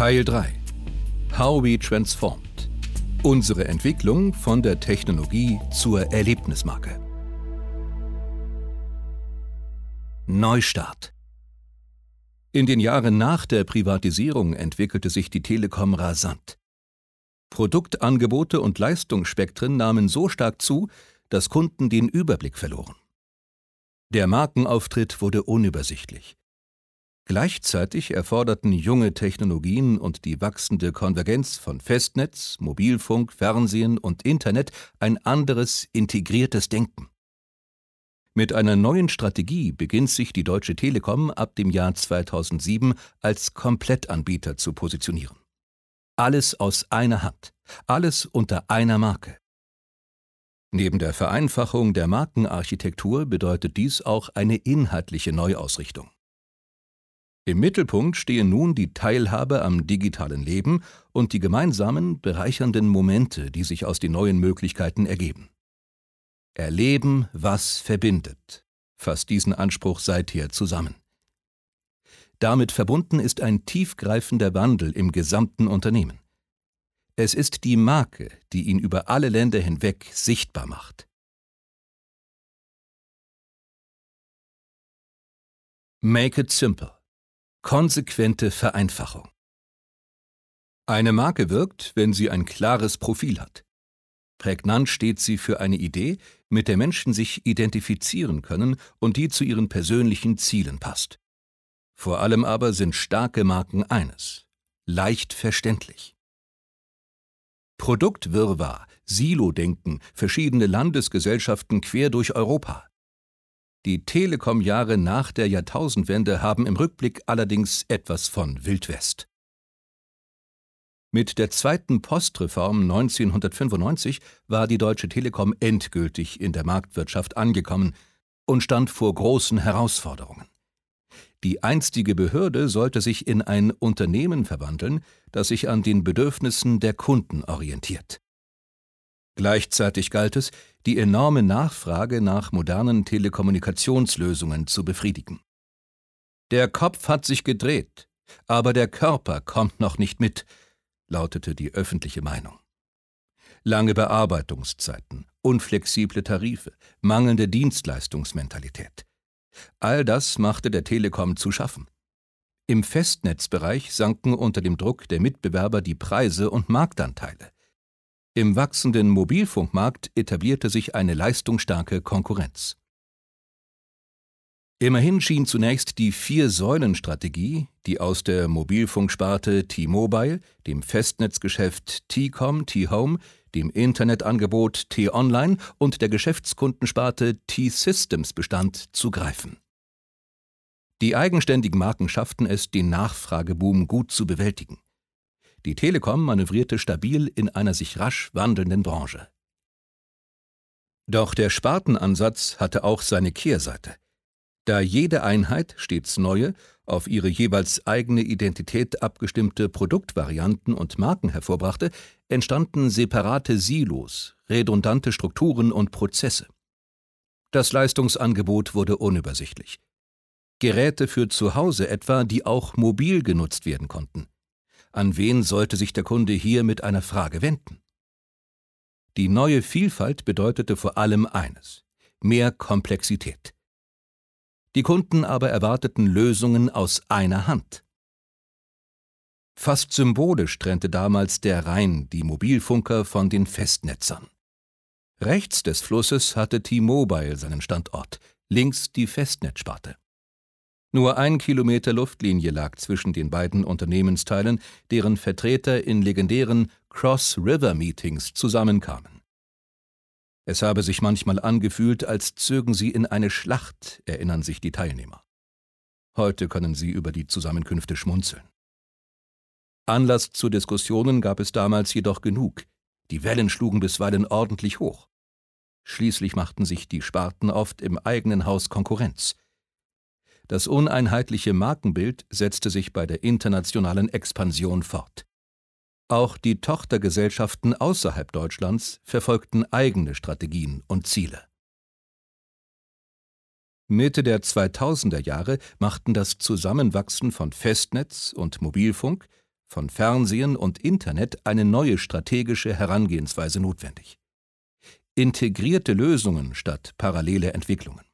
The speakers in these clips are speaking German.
Teil 3 How we transformed. Unsere Entwicklung von der Technologie zur Erlebnismarke. Neustart. In den Jahren nach der Privatisierung entwickelte sich die Telekom rasant. Produktangebote und Leistungsspektren nahmen so stark zu, dass Kunden den Überblick verloren. Der Markenauftritt wurde unübersichtlich. Gleichzeitig erforderten junge Technologien und die wachsende Konvergenz von Festnetz, Mobilfunk, Fernsehen und Internet ein anderes, integriertes Denken. Mit einer neuen Strategie beginnt sich die Deutsche Telekom ab dem Jahr 2007 als Komplettanbieter zu positionieren. Alles aus einer Hand, alles unter einer Marke. Neben der Vereinfachung der Markenarchitektur bedeutet dies auch eine inhaltliche Neuausrichtung. Im Mittelpunkt stehen nun die Teilhabe am digitalen Leben und die gemeinsamen, bereichernden Momente, die sich aus den neuen Möglichkeiten ergeben. Erleben, was verbindet, fasst diesen Anspruch seither zusammen. Damit verbunden ist ein tiefgreifender Wandel im gesamten Unternehmen. Es ist die Marke, die ihn über alle Länder hinweg sichtbar macht. Make it simple. Konsequente Vereinfachung. Eine Marke wirkt, wenn sie ein klares Profil hat. Prägnant steht sie für eine Idee, mit der Menschen sich identifizieren können und die zu ihren persönlichen Zielen passt. Vor allem aber sind starke Marken eines leicht verständlich. Produktwirrwarr, Silo-Denken, verschiedene Landesgesellschaften quer durch Europa. Die Telekom-Jahre nach der Jahrtausendwende haben im Rückblick allerdings etwas von Wildwest. Mit der zweiten Postreform 1995 war die Deutsche Telekom endgültig in der Marktwirtschaft angekommen und stand vor großen Herausforderungen. Die einstige Behörde sollte sich in ein Unternehmen verwandeln, das sich an den Bedürfnissen der Kunden orientiert. Gleichzeitig galt es, die enorme Nachfrage nach modernen Telekommunikationslösungen zu befriedigen. Der Kopf hat sich gedreht, aber der Körper kommt noch nicht mit, lautete die öffentliche Meinung. Lange Bearbeitungszeiten, unflexible Tarife, mangelnde Dienstleistungsmentalität. All das machte der Telekom zu schaffen. Im Festnetzbereich sanken unter dem Druck der Mitbewerber die Preise und Marktanteile. Im wachsenden Mobilfunkmarkt etablierte sich eine leistungsstarke Konkurrenz. Immerhin schien zunächst die Vier-Säulen-Strategie, die aus der Mobilfunksparte T-Mobile, dem Festnetzgeschäft T-Com, T-Home, dem Internetangebot T-Online und der Geschäftskundensparte T-Systems bestand, zu greifen. Die eigenständigen Marken schafften es, den Nachfrageboom gut zu bewältigen. Die Telekom manövrierte stabil in einer sich rasch wandelnden Branche. Doch der Spartenansatz hatte auch seine Kehrseite. Da jede Einheit stets neue, auf ihre jeweils eigene Identität abgestimmte Produktvarianten und Marken hervorbrachte, entstanden separate Silos, redundante Strukturen und Prozesse. Das Leistungsangebot wurde unübersichtlich. Geräte für zu Hause etwa, die auch mobil genutzt werden konnten. An wen sollte sich der Kunde hier mit einer Frage wenden? Die neue Vielfalt bedeutete vor allem eines mehr Komplexität. Die Kunden aber erwarteten Lösungen aus einer Hand. Fast symbolisch trennte damals der Rhein die Mobilfunker von den Festnetzern. Rechts des Flusses hatte T-Mobile seinen Standort, links die Festnetzsparte. Nur ein Kilometer Luftlinie lag zwischen den beiden Unternehmensteilen, deren Vertreter in legendären Cross-River-Meetings zusammenkamen. Es habe sich manchmal angefühlt, als zögen sie in eine Schlacht, erinnern sich die Teilnehmer. Heute können sie über die Zusammenkünfte schmunzeln. Anlass zu Diskussionen gab es damals jedoch genug. Die Wellen schlugen bisweilen ordentlich hoch. Schließlich machten sich die Sparten oft im eigenen Haus Konkurrenz. Das uneinheitliche Markenbild setzte sich bei der internationalen Expansion fort. Auch die Tochtergesellschaften außerhalb Deutschlands verfolgten eigene Strategien und Ziele. Mitte der 2000er Jahre machten das Zusammenwachsen von Festnetz und Mobilfunk, von Fernsehen und Internet eine neue strategische Herangehensweise notwendig. Integrierte Lösungen statt parallele Entwicklungen.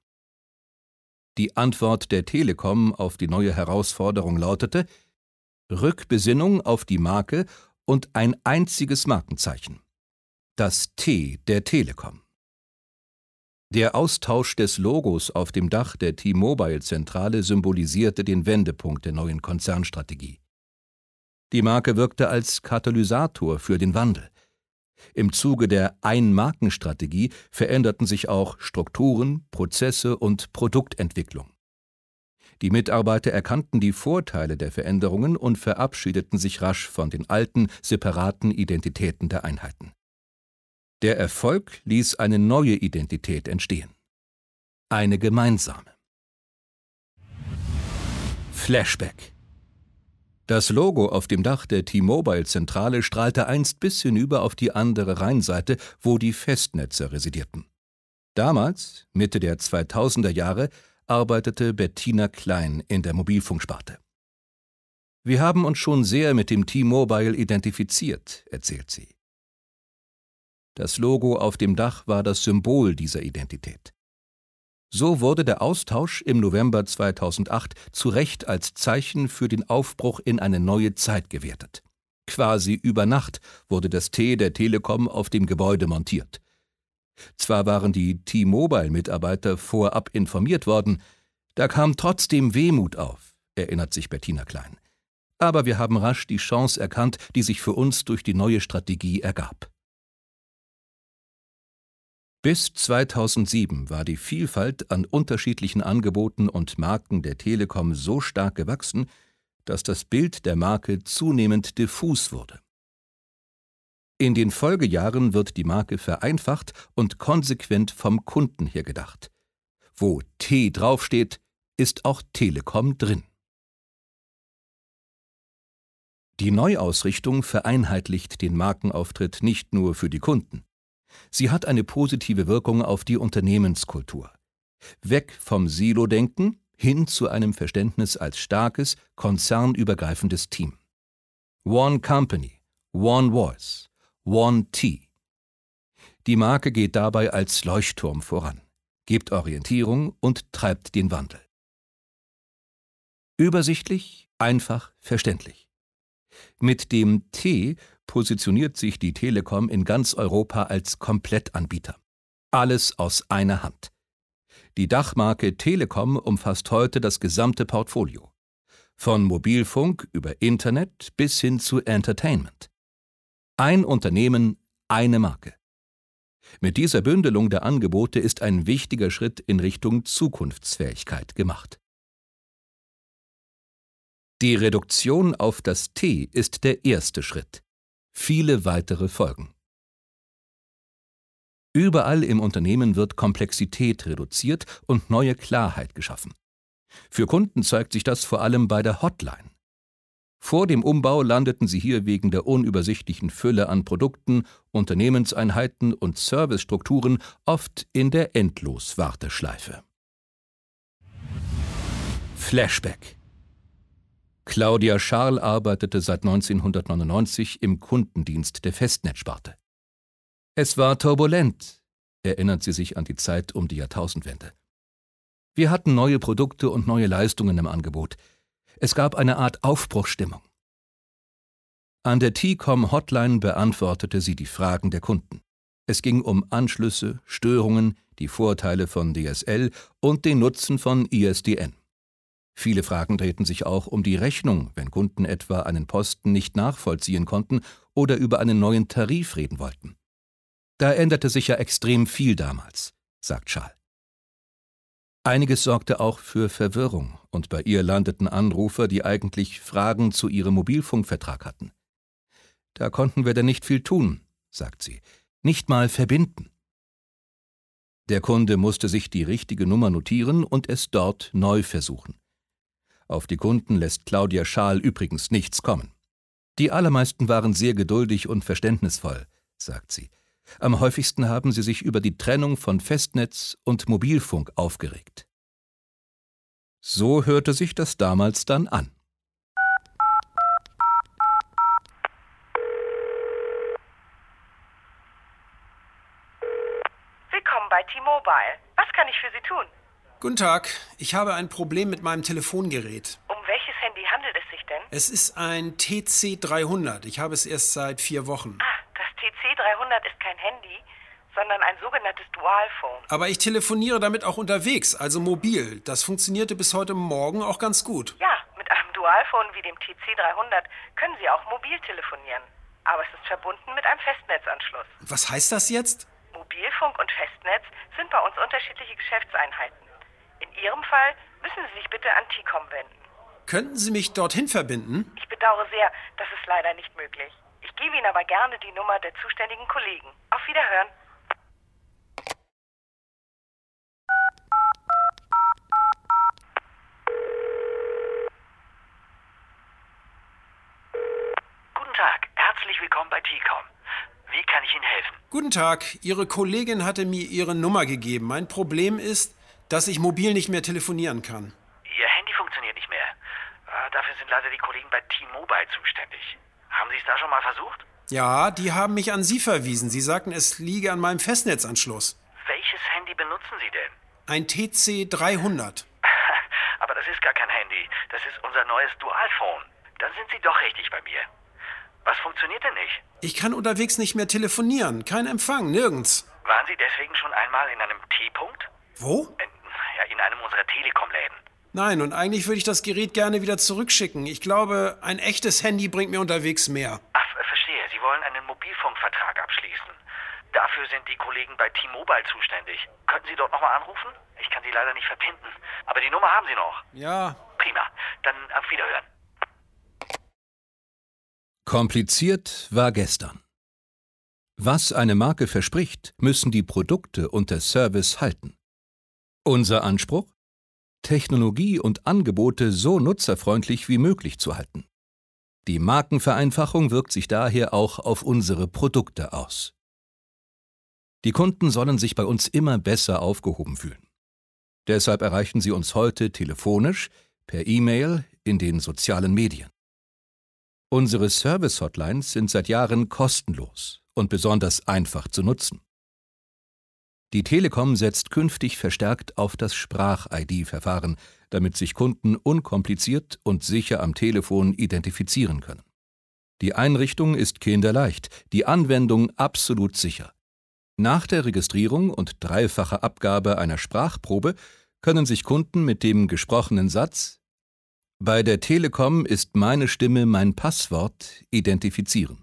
Die Antwort der Telekom auf die neue Herausforderung lautete Rückbesinnung auf die Marke und ein einziges Markenzeichen. Das T der Telekom. Der Austausch des Logos auf dem Dach der T-Mobile-Zentrale symbolisierte den Wendepunkt der neuen Konzernstrategie. Die Marke wirkte als Katalysator für den Wandel. Im Zuge der Ein-Marken-Strategie veränderten sich auch Strukturen, Prozesse und Produktentwicklung. Die Mitarbeiter erkannten die Vorteile der Veränderungen und verabschiedeten sich rasch von den alten, separaten Identitäten der Einheiten. Der Erfolg ließ eine neue Identität entstehen. Eine gemeinsame. Flashback das Logo auf dem Dach der T-Mobile-Zentrale strahlte einst bis hinüber auf die andere Rheinseite, wo die Festnetze residierten. Damals, Mitte der 2000er Jahre, arbeitete Bettina Klein in der Mobilfunksparte. Wir haben uns schon sehr mit dem T-Mobile identifiziert, erzählt sie. Das Logo auf dem Dach war das Symbol dieser Identität. So wurde der Austausch im November 2008 zu Recht als Zeichen für den Aufbruch in eine neue Zeit gewertet. Quasi über Nacht wurde das T der Telekom auf dem Gebäude montiert. Zwar waren die T-Mobile-Mitarbeiter vorab informiert worden, da kam trotzdem Wehmut auf, erinnert sich Bettina Klein. Aber wir haben rasch die Chance erkannt, die sich für uns durch die neue Strategie ergab. Bis 2007 war die Vielfalt an unterschiedlichen Angeboten und Marken der Telekom so stark gewachsen, dass das Bild der Marke zunehmend diffus wurde. In den Folgejahren wird die Marke vereinfacht und konsequent vom Kunden her gedacht. Wo T draufsteht, ist auch Telekom drin. Die Neuausrichtung vereinheitlicht den Markenauftritt nicht nur für die Kunden. Sie hat eine positive Wirkung auf die Unternehmenskultur. Weg vom Silo-Denken hin zu einem Verständnis als starkes, konzernübergreifendes Team. One Company, One Voice, One T. Die Marke geht dabei als Leuchtturm voran, gibt Orientierung und treibt den Wandel. Übersichtlich, einfach, verständlich. Mit dem T positioniert sich die Telekom in ganz Europa als Komplettanbieter. Alles aus einer Hand. Die Dachmarke Telekom umfasst heute das gesamte Portfolio. Von Mobilfunk über Internet bis hin zu Entertainment. Ein Unternehmen, eine Marke. Mit dieser Bündelung der Angebote ist ein wichtiger Schritt in Richtung Zukunftsfähigkeit gemacht. Die Reduktion auf das T ist der erste Schritt viele weitere folgen. Überall im Unternehmen wird Komplexität reduziert und neue Klarheit geschaffen. Für Kunden zeigt sich das vor allem bei der Hotline. Vor dem Umbau landeten sie hier wegen der unübersichtlichen Fülle an Produkten, Unternehmenseinheiten und Servicestrukturen oft in der Endloswarteschleife. Flashback Claudia Scharl arbeitete seit 1999 im Kundendienst der Festnetzsparte. Es war turbulent, erinnert sie sich an die Zeit um die Jahrtausendwende. Wir hatten neue Produkte und neue Leistungen im Angebot. Es gab eine Art Aufbruchstimmung. An der T-Com Hotline beantwortete sie die Fragen der Kunden. Es ging um Anschlüsse, Störungen, die Vorteile von DSL und den Nutzen von ISDN. Viele Fragen drehten sich auch um die Rechnung, wenn Kunden etwa einen Posten nicht nachvollziehen konnten oder über einen neuen Tarif reden wollten. Da änderte sich ja extrem viel damals, sagt Schall. Einiges sorgte auch für Verwirrung, und bei ihr landeten Anrufer, die eigentlich Fragen zu ihrem Mobilfunkvertrag hatten. Da konnten wir denn nicht viel tun, sagt sie, nicht mal verbinden. Der Kunde musste sich die richtige Nummer notieren und es dort neu versuchen. Auf die Kunden lässt Claudia Schaal übrigens nichts kommen. Die allermeisten waren sehr geduldig und verständnisvoll, sagt sie. Am häufigsten haben sie sich über die Trennung von Festnetz und Mobilfunk aufgeregt. So hörte sich das damals dann an. Willkommen bei T-Mobile. Was kann ich für Sie tun? Guten Tag, ich habe ein Problem mit meinem Telefongerät. Um welches Handy handelt es sich denn? Es ist ein TC300. Ich habe es erst seit vier Wochen. Ah, das TC300 ist kein Handy, sondern ein sogenanntes Dualphone. Aber ich telefoniere damit auch unterwegs, also mobil. Das funktionierte bis heute Morgen auch ganz gut. Ja, mit einem Dualphone wie dem TC300 können Sie auch mobil telefonieren. Aber es ist verbunden mit einem Festnetzanschluss. Was heißt das jetzt? Mobilfunk und Festnetz sind bei uns unterschiedliche Geschäftseinheiten. In Ihrem Fall müssen Sie sich bitte an TICOM wenden. Könnten Sie mich dorthin verbinden? Ich bedauere sehr, das ist leider nicht möglich. Ich gebe Ihnen aber gerne die Nummer der zuständigen Kollegen. Auf Wiederhören. Guten Tag, herzlich willkommen bei TICOM. Wie kann ich Ihnen helfen? Guten Tag, Ihre Kollegin hatte mir Ihre Nummer gegeben. Mein Problem ist, dass ich mobil nicht mehr telefonieren kann. Ihr Handy funktioniert nicht mehr. Äh, dafür sind leider die Kollegen bei T-Mobile zuständig. Haben Sie es da schon mal versucht? Ja, die haben mich an Sie verwiesen. Sie sagten, es liege an meinem Festnetzanschluss. Welches Handy benutzen Sie denn? Ein TC300. Aber das ist gar kein Handy. Das ist unser neues Dualphone. Dann sind Sie doch richtig bei mir. Was funktioniert denn nicht? Ich kann unterwegs nicht mehr telefonieren. Kein Empfang, nirgends. Waren Sie deswegen schon einmal in einem T-Punkt? Wo? In, ja, in einem unserer Telekom-Läden. Nein, und eigentlich würde ich das Gerät gerne wieder zurückschicken. Ich glaube, ein echtes Handy bringt mir unterwegs mehr. Ach, äh, verstehe. Sie wollen einen Mobilfunkvertrag abschließen. Dafür sind die Kollegen bei T-Mobile zuständig. Könnten Sie dort nochmal anrufen? Ich kann Sie leider nicht verbinden. Aber die Nummer haben Sie noch. Ja, Prima. Dann auf Wiederhören. Kompliziert war gestern. Was eine Marke verspricht, müssen die Produkte und der Service halten. Unser Anspruch? Technologie und Angebote so nutzerfreundlich wie möglich zu halten. Die Markenvereinfachung wirkt sich daher auch auf unsere Produkte aus. Die Kunden sollen sich bei uns immer besser aufgehoben fühlen. Deshalb erreichen sie uns heute telefonisch, per E-Mail, in den sozialen Medien. Unsere Service-Hotlines sind seit Jahren kostenlos und besonders einfach zu nutzen. Die Telekom setzt künftig verstärkt auf das Sprach-ID-Verfahren, damit sich Kunden unkompliziert und sicher am Telefon identifizieren können. Die Einrichtung ist kinderleicht, die Anwendung absolut sicher. Nach der Registrierung und dreifacher Abgabe einer Sprachprobe können sich Kunden mit dem gesprochenen Satz Bei der Telekom ist meine Stimme mein Passwort identifizieren,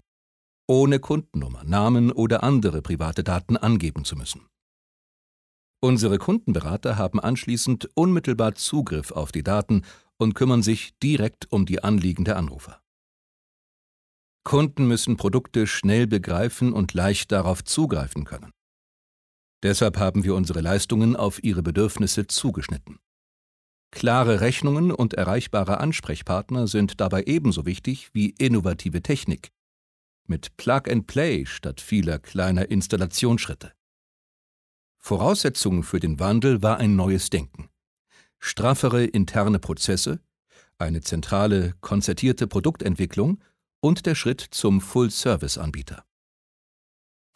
ohne Kundennummer, Namen oder andere private Daten angeben zu müssen. Unsere Kundenberater haben anschließend unmittelbar Zugriff auf die Daten und kümmern sich direkt um die Anliegen der Anrufer. Kunden müssen Produkte schnell begreifen und leicht darauf zugreifen können. Deshalb haben wir unsere Leistungen auf ihre Bedürfnisse zugeschnitten. Klare Rechnungen und erreichbare Ansprechpartner sind dabei ebenso wichtig wie innovative Technik. Mit Plug and Play statt vieler kleiner Installationsschritte. Voraussetzung für den Wandel war ein neues Denken. Straffere interne Prozesse, eine zentrale, konzertierte Produktentwicklung und der Schritt zum Full-Service-Anbieter.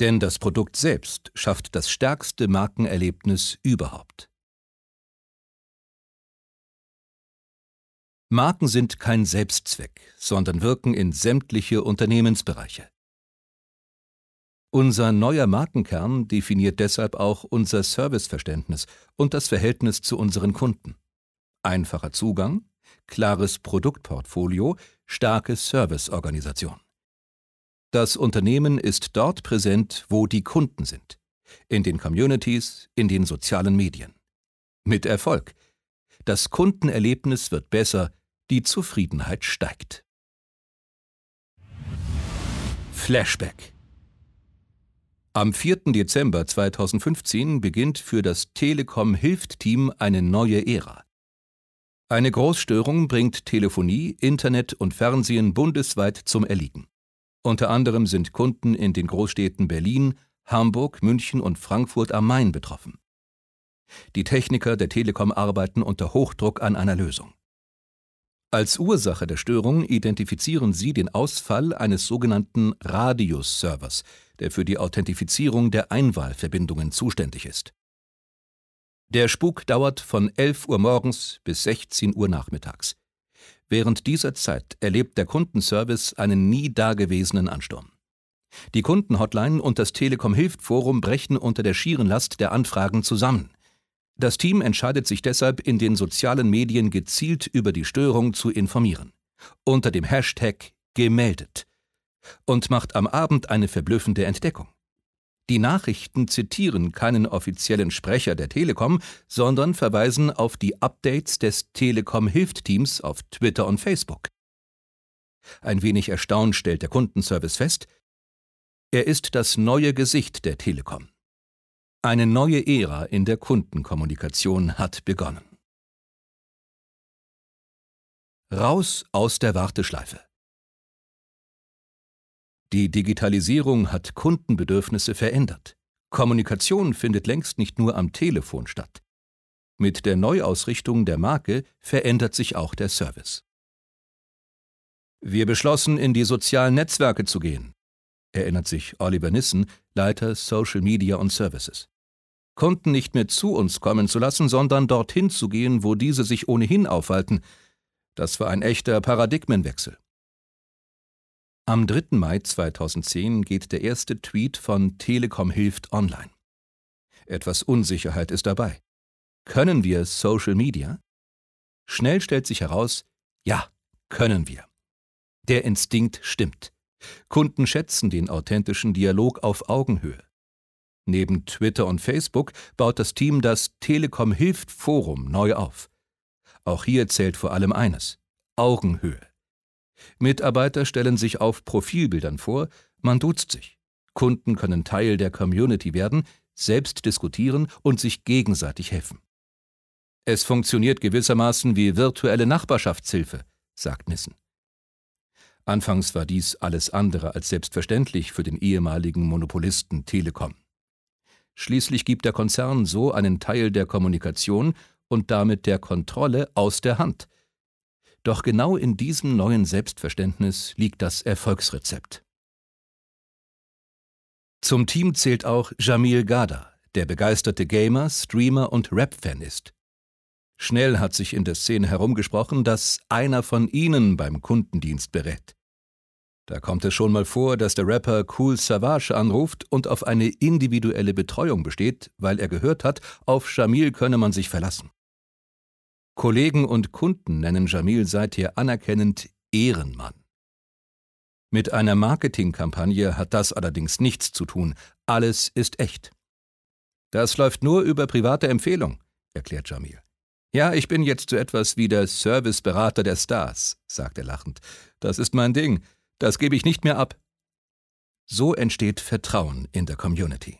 Denn das Produkt selbst schafft das stärkste Markenerlebnis überhaupt. Marken sind kein Selbstzweck, sondern wirken in sämtliche Unternehmensbereiche. Unser neuer Markenkern definiert deshalb auch unser Serviceverständnis und das Verhältnis zu unseren Kunden. Einfacher Zugang, klares Produktportfolio, starke Serviceorganisation. Das Unternehmen ist dort präsent, wo die Kunden sind. In den Communities, in den sozialen Medien. Mit Erfolg. Das Kundenerlebnis wird besser, die Zufriedenheit steigt. Flashback am 4. Dezember 2015 beginnt für das Telekom Hilft-Team eine neue Ära. Eine Großstörung bringt Telefonie, Internet und Fernsehen bundesweit zum Erliegen. Unter anderem sind Kunden in den Großstädten Berlin, Hamburg, München und Frankfurt am Main betroffen. Die Techniker der Telekom arbeiten unter Hochdruck an einer Lösung. Als Ursache der Störung identifizieren sie den Ausfall eines sogenannten Radius-Servers, der für die Authentifizierung der Einwahlverbindungen zuständig ist. Der Spuk dauert von 11 Uhr morgens bis 16 Uhr nachmittags. Während dieser Zeit erlebt der Kundenservice einen nie dagewesenen Ansturm. Die Kundenhotline und das Telekom-Hilft-Forum brechen unter der schieren Last der Anfragen zusammen. Das Team entscheidet sich deshalb, in den sozialen Medien gezielt über die Störung zu informieren. Unter dem Hashtag gemeldet. Und macht am Abend eine verblüffende Entdeckung. Die Nachrichten zitieren keinen offiziellen Sprecher der Telekom, sondern verweisen auf die Updates des Telekom-Hilft-Teams auf Twitter und Facebook. Ein wenig erstaunt stellt der Kundenservice fest, er ist das neue Gesicht der Telekom. Eine neue Ära in der Kundenkommunikation hat begonnen. Raus aus der Warteschleife. Die Digitalisierung hat Kundenbedürfnisse verändert. Kommunikation findet längst nicht nur am Telefon statt. Mit der Neuausrichtung der Marke verändert sich auch der Service. Wir beschlossen, in die sozialen Netzwerke zu gehen, erinnert sich Oliver Nissen, Leiter Social Media und Services. Kunden nicht mehr zu uns kommen zu lassen, sondern dorthin zu gehen, wo diese sich ohnehin aufhalten. Das war ein echter Paradigmenwechsel. Am 3. Mai 2010 geht der erste Tweet von Telekom hilft online. Etwas Unsicherheit ist dabei. Können wir Social Media? Schnell stellt sich heraus, ja, können wir. Der Instinkt stimmt. Kunden schätzen den authentischen Dialog auf Augenhöhe. Neben Twitter und Facebook baut das Team das Telekom hilft Forum neu auf. Auch hier zählt vor allem eines Augenhöhe. Mitarbeiter stellen sich auf Profilbildern vor, man duzt sich. Kunden können Teil der Community werden, selbst diskutieren und sich gegenseitig helfen. Es funktioniert gewissermaßen wie virtuelle Nachbarschaftshilfe, sagt Nissen. Anfangs war dies alles andere als selbstverständlich für den ehemaligen Monopolisten Telekom. Schließlich gibt der Konzern so einen Teil der Kommunikation und damit der Kontrolle aus der Hand, doch genau in diesem neuen Selbstverständnis liegt das Erfolgsrezept. Zum Team zählt auch Jamil Gada, der begeisterte Gamer, Streamer und Rap-Fan ist. Schnell hat sich in der Szene herumgesprochen, dass einer von ihnen beim Kundendienst berät. Da kommt es schon mal vor, dass der Rapper Cool Savage anruft und auf eine individuelle Betreuung besteht, weil er gehört hat, auf Jamil könne man sich verlassen. Kollegen und Kunden nennen Jamil seither anerkennend Ehrenmann. Mit einer Marketingkampagne hat das allerdings nichts zu tun. Alles ist echt. Das läuft nur über private Empfehlung, erklärt Jamil. Ja, ich bin jetzt so etwas wie der Serviceberater der Stars, sagt er lachend. Das ist mein Ding. Das gebe ich nicht mehr ab. So entsteht Vertrauen in der Community.